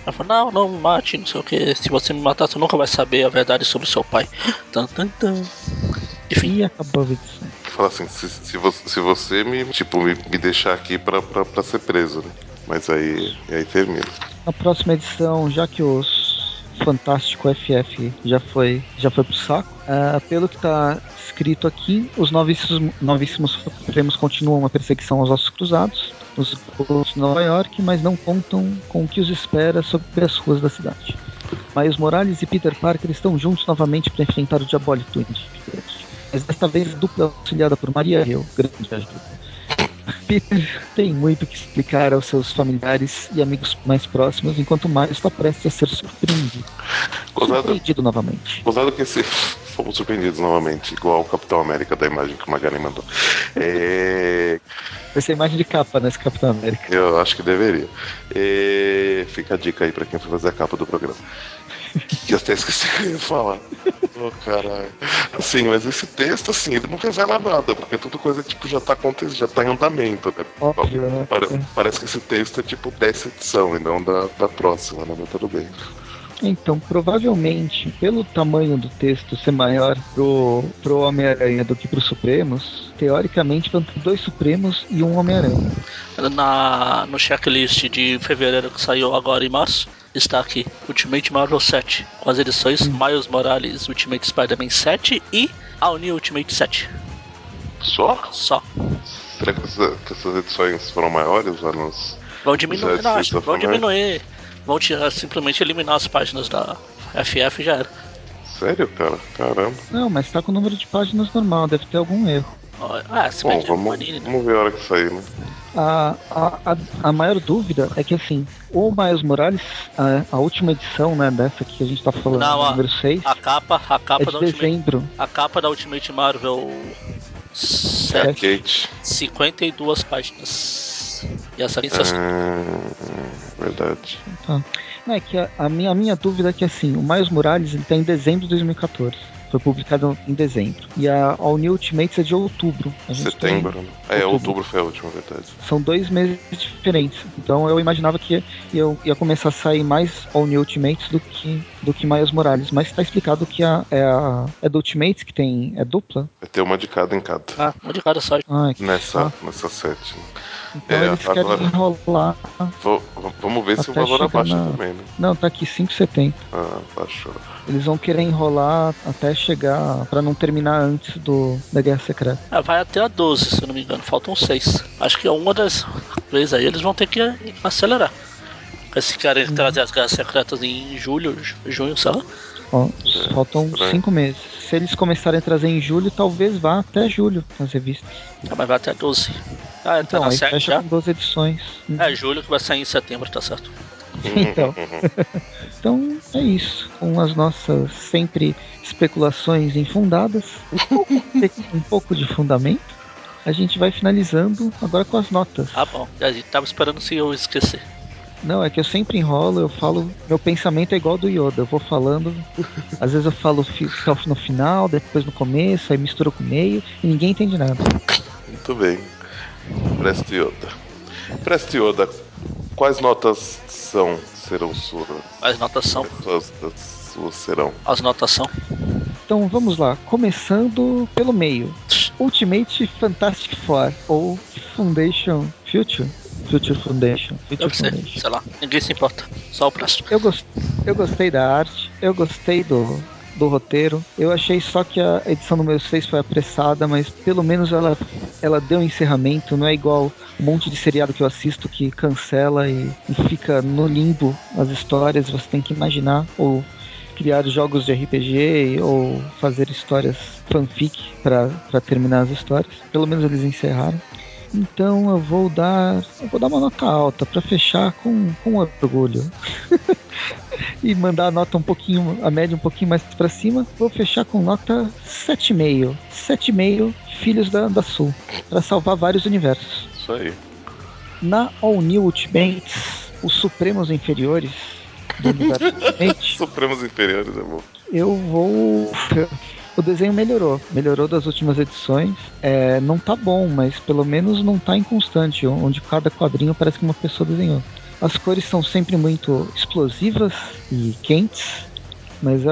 Ela fala, não, não me mate, não sei o que. Se você me matar, você nunca vai saber a verdade sobre seu pai. Tan, tan, tan. Enfim, E acabou a edição. Fala assim, se, se você, se você me, tipo, me, me deixar aqui pra, pra, pra ser preso, né? Mas aí, aí termina. Na próxima edição, já que os Fantástico FF já foi, já foi pro saco, ah, pelo que tá escrito aqui, os novíssimos, novíssimos supremos continuam a perseguição aos ossos cruzados nos de Nova York, mas não contam com o que os espera sobre as ruas da cidade. Miles Morales e Peter Parker estão juntos novamente para enfrentar o Diabolic Duende. Mas desta vez dupla auxiliada por Maria Hill, grande ajuda. Peter tem muito que explicar aos seus familiares e amigos mais próximos, enquanto Miles está prestes a ser surpreendido. Gozado, Surpreendido novamente. gozado que esse. Fomos surpreendidos novamente, igual o Capitão América da imagem que o Magari mandou. É, Vai ser imagem de capa nesse Capitão América. eu acho que deveria. É, fica a dica aí pra quem for fazer a capa do programa. Que eu até esqueci o que eu ia falar. Oh, caralho. Assim, mas esse texto, assim, ele não revela nada, porque é tudo coisa tipo, já tá acontecendo, já tá em andamento, né? Óbvio, né? Pare- Parece que esse texto é tipo dessa edição e não da, da próxima, né? Mas tudo bem. Então, provavelmente, pelo tamanho do texto ser maior pro, pro Homem-Aranha do que pro Supremos, teoricamente vão ter dois Supremos e um Homem-Aranha. na, no checklist de fevereiro que saiu agora em março, está aqui Ultimate Marvel 7, com as edições Miles Morales Ultimate Spider-Man 7 e All New Ultimate 7. Só? Só. Será que, essa- que essas edições foram maiores lá nos. Vão diminuir, não, acho, vão diminuir. Vão tirar, simplesmente eliminar as páginas da FF e já era. Sério, cara? Caramba. Não, mas tá com o número de páginas normal, deve ter algum erro. Ah, se Bom, é vamos, Panini, né? vamos ver a hora que sair, né? A, a, a, a maior dúvida é que, assim, o Miles Morales, a, a última edição, né, dessa que a gente tá falando, Não, número 6, A capa, a é capa de da Ultimate, dezembro. a capa da Ultimate Marvel É a 7, Kate. 52 páginas. E aqui só Ah, verdade. Tá. Não, é que a, a minha, a minha dúvida é que assim, o Miles Morales ele tá em dezembro de 2014. Foi publicado em dezembro. E a All New Ultimates é de outubro. A gente Setembro, tem- né? É, outubro. outubro foi a última, verdade. São dois meses diferentes. Então eu imaginava que ia, ia começar a sair mais All New Ultimates do que, do que Miles Morales. Mas tá explicado que a, é, a, é do Ultimates que tem. É dupla? Vai ter uma de cada em cada. Ah, uma de cada só. Nessa, saco. nessa sete. Então é, eles querem agora- enrolar. Vou- vamos ver se o valor abaixa na- também, né? Não, tá aqui 5,70. Ah, baixou. Eles vão querer enrolar até chegar pra não terminar antes do da Guerra Secreta. Ah, vai até a 12, se eu não me engano. Faltam 6. Acho que é uma das vezes aí eles vão ter que acelerar. Porque Se querem trazer as guerras secretas em julho, ju- junho, sei lá. Ó, É, faltam estranho. cinco meses. Se eles começarem a trazer em julho, talvez vá até julho nas revistas. Ah, mas vai até 12. Ah, tá Então, na aí 7 fecha já. com 12 edições. É, julho que vai sair em setembro, tá certo. Então. Então é isso. Com as nossas sempre especulações infundadas, um pouco, um pouco de fundamento, a gente vai finalizando agora com as notas. Ah, bom. A gente tava esperando se eu esquecer. Não, é que eu sempre enrolo, eu falo. Meu pensamento é igual ao do Yoda, eu vou falando. Às vezes eu falo no final, depois no começo, aí misturo com o meio e ninguém entende nada. Muito bem. Preste Yoda. Preste Yoda, quais notas são, serão suas? As notas são. As suas serão. As notas são. Então vamos lá, começando pelo meio. Ultimate Fantastic Four ou Foundation Future? Future Foundation. Future Deve ser, Foundation. sei lá. Ninguém se importa. Só o próximo. Eu, gos- eu gostei da arte, eu gostei do, do roteiro. Eu achei só que a edição número 6 foi apressada, mas pelo menos ela, ela deu um encerramento. Não é igual um monte de seriado que eu assisto que cancela e, e fica no limbo as histórias. Você tem que imaginar ou criar jogos de RPG ou fazer histórias fanfic para terminar as histórias. Pelo menos eles encerraram. Então eu vou dar, eu vou dar uma nota alta para fechar com, com orgulho. e mandar a nota um pouquinho, a média um pouquinho mais para cima. Vou fechar com nota 7,5. 7,5 Filhos da, da Sul, para salvar vários universos. Isso aí. Na All New Ultimates, os Supremos Inferiores do universo Ultimate, Supremos Inferiores é bom. eu vou. O desenho melhorou, melhorou das últimas edições. É, não tá bom, mas pelo menos não tá inconstante, onde cada quadrinho parece que uma pessoa desenhou. As cores são sempre muito explosivas e quentes, mas é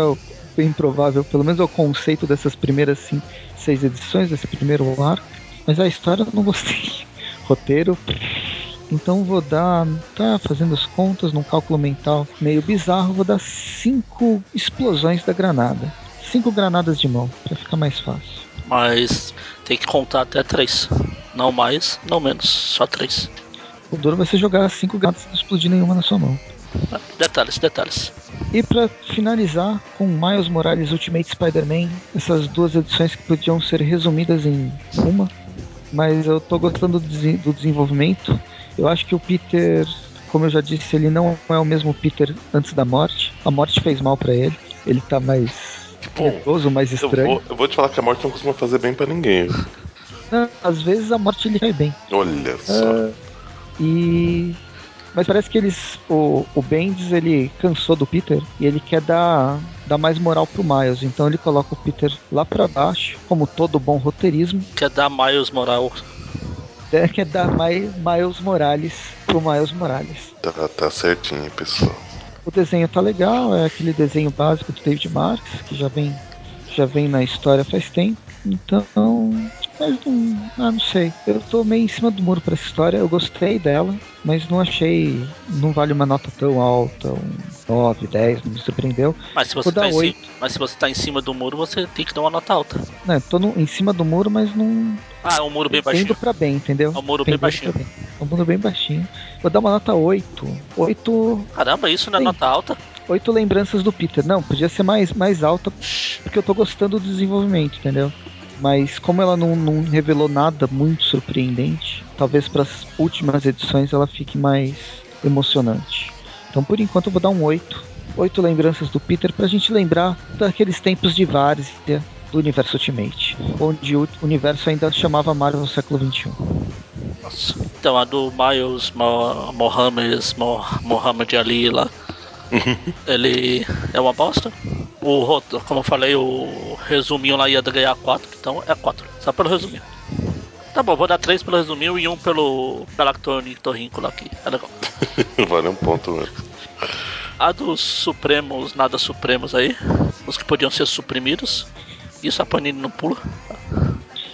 bem provável, pelo menos é o conceito dessas primeiras sim, seis edições, desse primeiro arco. Mas a história eu não gostei. Roteiro. Então vou dar, tá fazendo as contas num cálculo mental meio bizarro, vou dar cinco explosões da granada. Cinco granadas de mão, pra ficar mais fácil. Mas tem que contar até três. Não mais, não menos, só três. O duro vai ser jogar cinco granadas e não explodir nenhuma na sua mão. Detalhes, detalhes. E pra finalizar com Miles Morales Ultimate Spider-Man, essas duas edições que podiam ser resumidas em uma, mas eu tô gostando do, desen- do desenvolvimento. Eu acho que o Peter, como eu já disse, ele não é o mesmo Peter antes da morte. A morte fez mal pra ele. Ele tá mais Bom, nervoso, mais Eu estranho. vou, eu vou te falar que a morte não costuma fazer bem pra ninguém. Não, às vezes a morte ele cai bem. Olha só. Ah, e. Mas parece que eles. O, o Bendis ele cansou do Peter e ele quer dar, dar mais moral pro Miles. Então ele coloca o Peter lá pra baixo, como todo bom roteirismo. Quer dar Miles moral. né, Quer dar mais Miles Morales pro Miles Morales. Tá, tá certinho, pessoal. O desenho tá legal, é aquele desenho básico do David Marks, que já vem, já vem na história faz tempo. Então. Mas não. Ah, não sei. Eu tô meio em cima do muro pra essa história. Eu gostei dela, mas não achei. Não vale uma nota tão alta. Um 9, 10, não me surpreendeu. Mas se você Vou tá em oito. cima, mas se você tá em cima do muro, você tem que dar uma nota alta. Né, tô no- em cima do muro, mas não. Ah, é um muro bem baixinho. pra bem, entendeu? É um muro bem baixinho. bem. É um muro bem baixinho. Vou dar uma nota 8. 8 Caramba, isso não é Sim. nota alta? oito lembranças do Peter. Não, podia ser mais, mais alta, porque eu tô gostando do desenvolvimento, entendeu? Mas como ela não, não revelou nada muito surpreendente, talvez para as últimas edições ela fique mais emocionante. Então por enquanto eu vou dar um 8. Oito lembranças do Peter pra gente lembrar daqueles tempos de várzea do universo Ultimate, onde o universo ainda chamava Marvel no século XXI. Nossa. Então a do Miles Mo Mohammed, Mo Mohammed Ali lá. Ele é uma bosta. O roto, como eu falei, o resuminho lá ia ganhar 4, então é 4. Só pelo resuminho. Tá bom, vou dar 3 pelo resuminho e um pelo Galactonic Torrinco lá aqui. É legal. vale um ponto mesmo. A dos Supremos, nada Supremos aí. Os que podiam ser suprimidos. Isso a Panini não pula.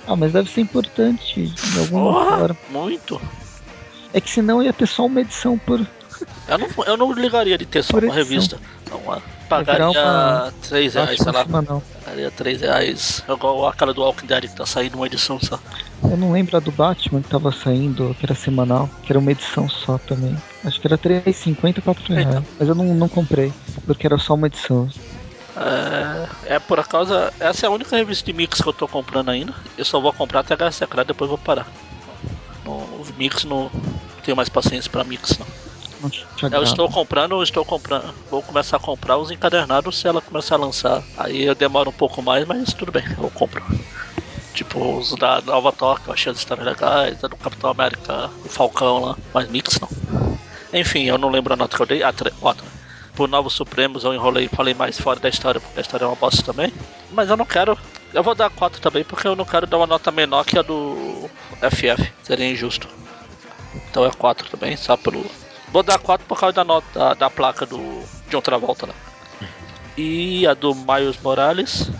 Ah, mas deve ser importante de alguma Porra, forma. muito. É que senão ia ter só uma edição por. Eu não, eu não ligaria de ter só Por uma edição. revista. Virar pagaria uma- 3 reais, sei lá. semanal. Pagaria 3 reais. É igual aquela do Walking Dead que tá saindo uma edição só. Eu não lembro a do Batman que tava saindo, que era semanal, que era uma edição só também. Acho que era R$3,50, 4 reais. Então. Mas eu não, não comprei, porque era só uma edição. É, é por acaso, essa é a única revista de mix que eu tô comprando ainda. Eu só vou comprar até HC Secreto, depois vou parar. No mix não tenho mais paciência pra mix não. Eu estou comprando, eu estou comprando. Vou começar a comprar os encadernados se ela começar a lançar. Aí eu demoro um pouco mais, mas tudo bem, eu compro. Tipo, os da Nova Torque, eu achei as histórias legais, a do Capitão América, o Falcão lá, mas mix não. Enfim, eu não lembro a nota que eu dei. Ah, 4. Por Novos Supremos eu enrolei e falei mais fora da história, porque a história é uma bosta também. Mas eu não quero. Eu vou dar 4 também, porque eu não quero dar uma nota menor que a do FF. Seria injusto. Então é 4 também, só pelo. Vou dar 4 por causa da nota da, placa do John Travolta lá. E a do Miles Morales,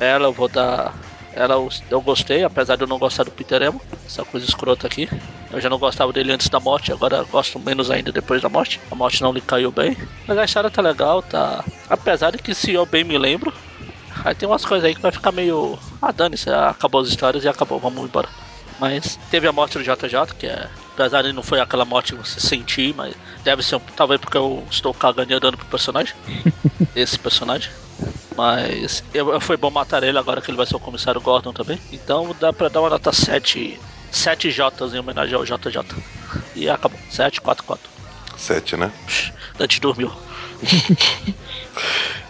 ela eu vou dar. Ela eu, eu gostei, apesar de eu não gostar do Peter Emo, essa coisa escrota aqui. Eu já não gostava dele antes da morte, agora gosto menos ainda depois da morte. A morte não lhe caiu bem. Mas a história tá legal, tá. Apesar de que se eu bem me lembro, aí tem umas coisas aí que vai ficar meio. Ah, dane-se, acabou as histórias e acabou, vamos embora. Mas teve a morte do JJ, que é. Apesar de não foi aquela morte que você sentiu, mas deve ser um, talvez porque eu estou cagando e andando pro personagem. Esse personagem. Mas eu, foi bom matar ele agora que ele vai ser o comissário Gordon também. Então dá pra dar uma nota 7. 7 J's em homenagem ao JJ. E acabou. 7, 4, 4. 7, né? Dante dormiu.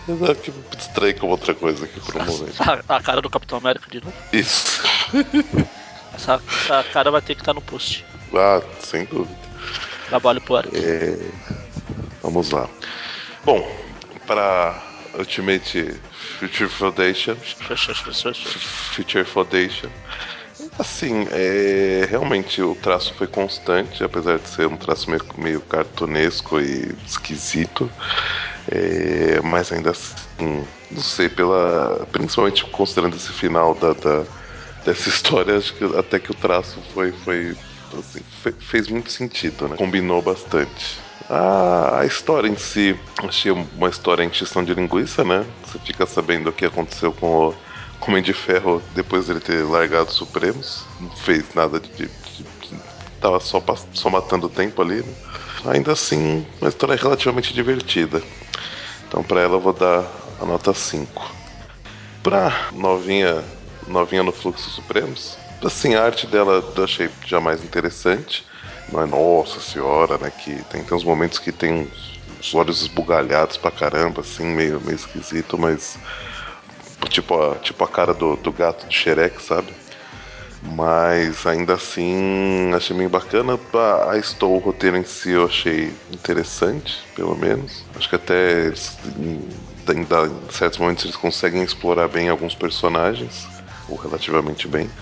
Eu aqui me distrair com outra coisa aqui por um momento. A, a cara do Capitão América de novo. Isso. Essa, essa cara vai ter que estar no post. Ah, sem dúvida. Trabalho Eric. É, vamos lá. Bom, para Ultimate Future Foundation. Future Foundation. Assim, é, realmente o traço foi constante, apesar de ser um traço meio, meio cartunesco e esquisito. É, mas ainda assim, não sei, pela. Principalmente considerando esse final da, da dessa história, acho que até que o traço foi. foi assim, fez muito sentido, né? Combinou bastante. A, história em si, achei uma história em extinção de linguiça, né? Você fica sabendo o que aconteceu com o Homem de Ferro depois dele ter largado os Supremos. Não fez nada de. de, de, tava só, só matando o tempo ali, né? Ainda assim, uma história relativamente divertida. Então, para ela, eu vou dar a nota 5. Pra novinha, novinha no Fluxo Supremos, assim, a arte dela eu achei já mais interessante. Não é nossa senhora, né? Que tem, tem uns momentos que tem os olhos esbugalhados pra caramba, assim, meio, meio esquisito, mas Tipo a, tipo a cara do, do gato de Shrek, sabe? Mas ainda assim, achei bem bacana. A, a o roteiro em si, eu achei interessante, pelo menos. Acho que até em, em, em certos momentos eles conseguem explorar bem alguns personagens, ou relativamente bem.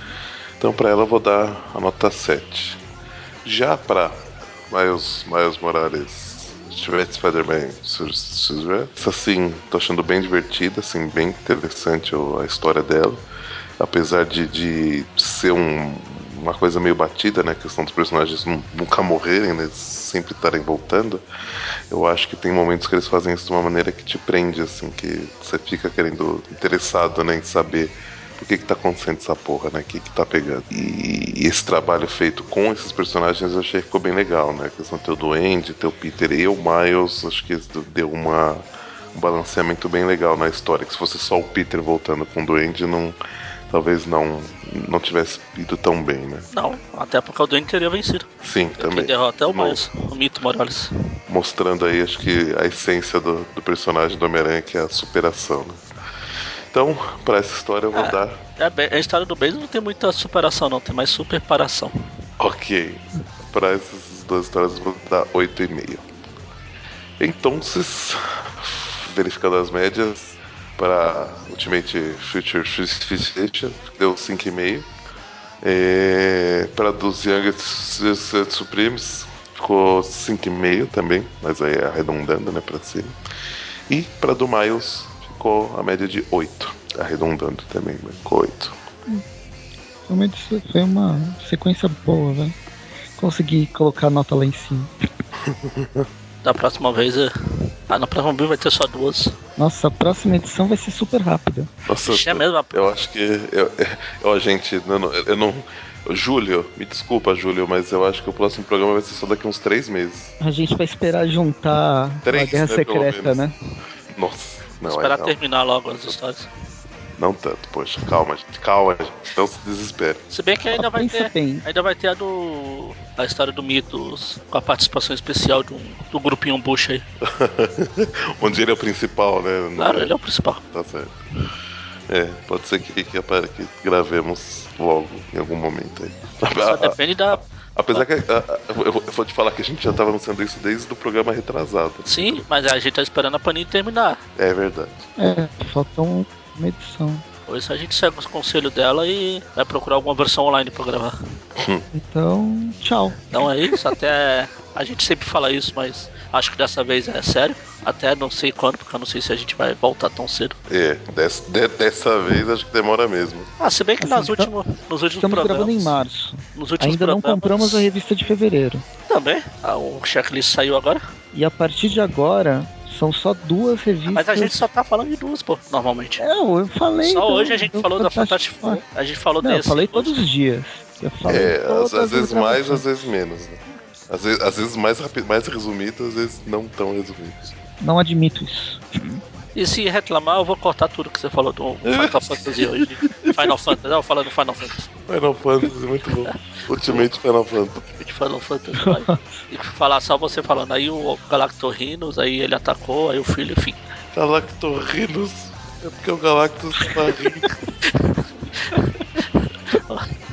Então, para ela, eu vou dar a nota 7. Já para Miles, Miles Morales tivesse Spider-Man assim, tô achando bem divertida, assim, bem interessante a história dela. Apesar de, de ser um, uma coisa meio batida, né? A questão dos personagens nunca morrerem, né? Sempre estarem voltando. Eu acho que tem momentos que eles fazem isso de uma maneira que te prende, assim, que você fica querendo, interessado, né, em saber por que que tá acontecendo essa porra, né? O que que tá pegando. E, e, esse trabalho feito com esses personagens eu achei que ficou bem legal, né? A questão de ter o Duende, ter o Peter e o Miles, acho que deu uma, um balanceamento bem legal na história. Que se fosse só o Peter voltando com o Duende, não, talvez não, não tivesse ido tão bem, né? Não, até porque o Duende teria vencido. Sim, também. Quem derrota é o Miles, o Mito Morales. Mostrando aí, acho que a essência do, do personagem do Homem-Aranha, que é a superação, né? Então, para essa história eu vou é, dar. É, a história do Base não tem muita superação, não, tem mais superparação. Ok. Para essas duas histórias eu vou dar 8,5. Então, verificando as médias, para Ultimate Future Fishation, deu 5,5. É, para dos Young Supremes ficou 5,5 também, mas aí arredondando né, para cima. E para do Miles ficou a média de 8. Arredondando também, mas ficou 8. Realmente foi uma sequência boa, velho. Consegui colocar a nota lá em cima. Da próxima vez. Ah, na próxima vez vai ter só duas. Nossa, a próxima edição vai ser super rápida. Nossa, é mesmo? Eu acho que. Eu, eu, gente, eu não, eu não. Júlio, me desculpa, Júlio, mas eu acho que o próximo programa vai ser só daqui uns três meses. A gente vai esperar juntar três, a Guerra né, Secreta, né? Nossa. Não, Esperar não. terminar logo as histórias. Não tanto, poxa, calma, calma, não se desespere. Se bem que ainda ah, vai ter. Bem. Ainda vai ter a do. a história do Mitos com a participação especial do, do grupinho Bush aí. Onde ele é o principal, né? Claro, é... ele é o principal. Tá certo. É, pode ser que, que, que gravemos logo, em algum momento aí. Só depende da. Apesar que eu vou te falar que a gente já estava anunciando isso desde o programa retrasado. Sim, mas a gente tá esperando a Panini terminar. É verdade. É, falta uma edição. Por isso a gente segue o conselho dela e vai procurar alguma versão online para gravar. então, tchau. Então é isso, até. A gente sempre fala isso, mas acho que dessa vez é sério. Até não sei quando, porque eu não sei se a gente vai voltar tão cedo. É, dessa, de, dessa vez acho que demora mesmo. Ah, se bem que assim, nas então, últimos, nos últimos Estamos programas, gravando em março. Nos últimos Ainda programas, não compramos a revista de fevereiro. Também. Ah, o checklist saiu agora. E a partir de agora, são só duas revistas. Mas a gente só tá falando de duas, pô, normalmente. É, eu falei. Só hoje a gente falou da Fantastic Four. A gente falou Não, desse. Eu falei todos os dias. Eu falei é, às vezes mais, às vezes menos. Né? Às vezes, às vezes mais, mais resumido, às vezes não tão resumido. Não admito isso. E se reclamar, eu vou cortar tudo que você falou do Final Fantasy hoje. Final Fantasy, não, falando do Final Fantasy. Final Fantasy, muito bom. Ultimate Final Fantasy. Ultimate Final Fantasy. e falar só você falando, aí o Galactorhinus, aí ele atacou, aí o filho, enfim. Galactorhinus? É porque o Galactus tá rindo.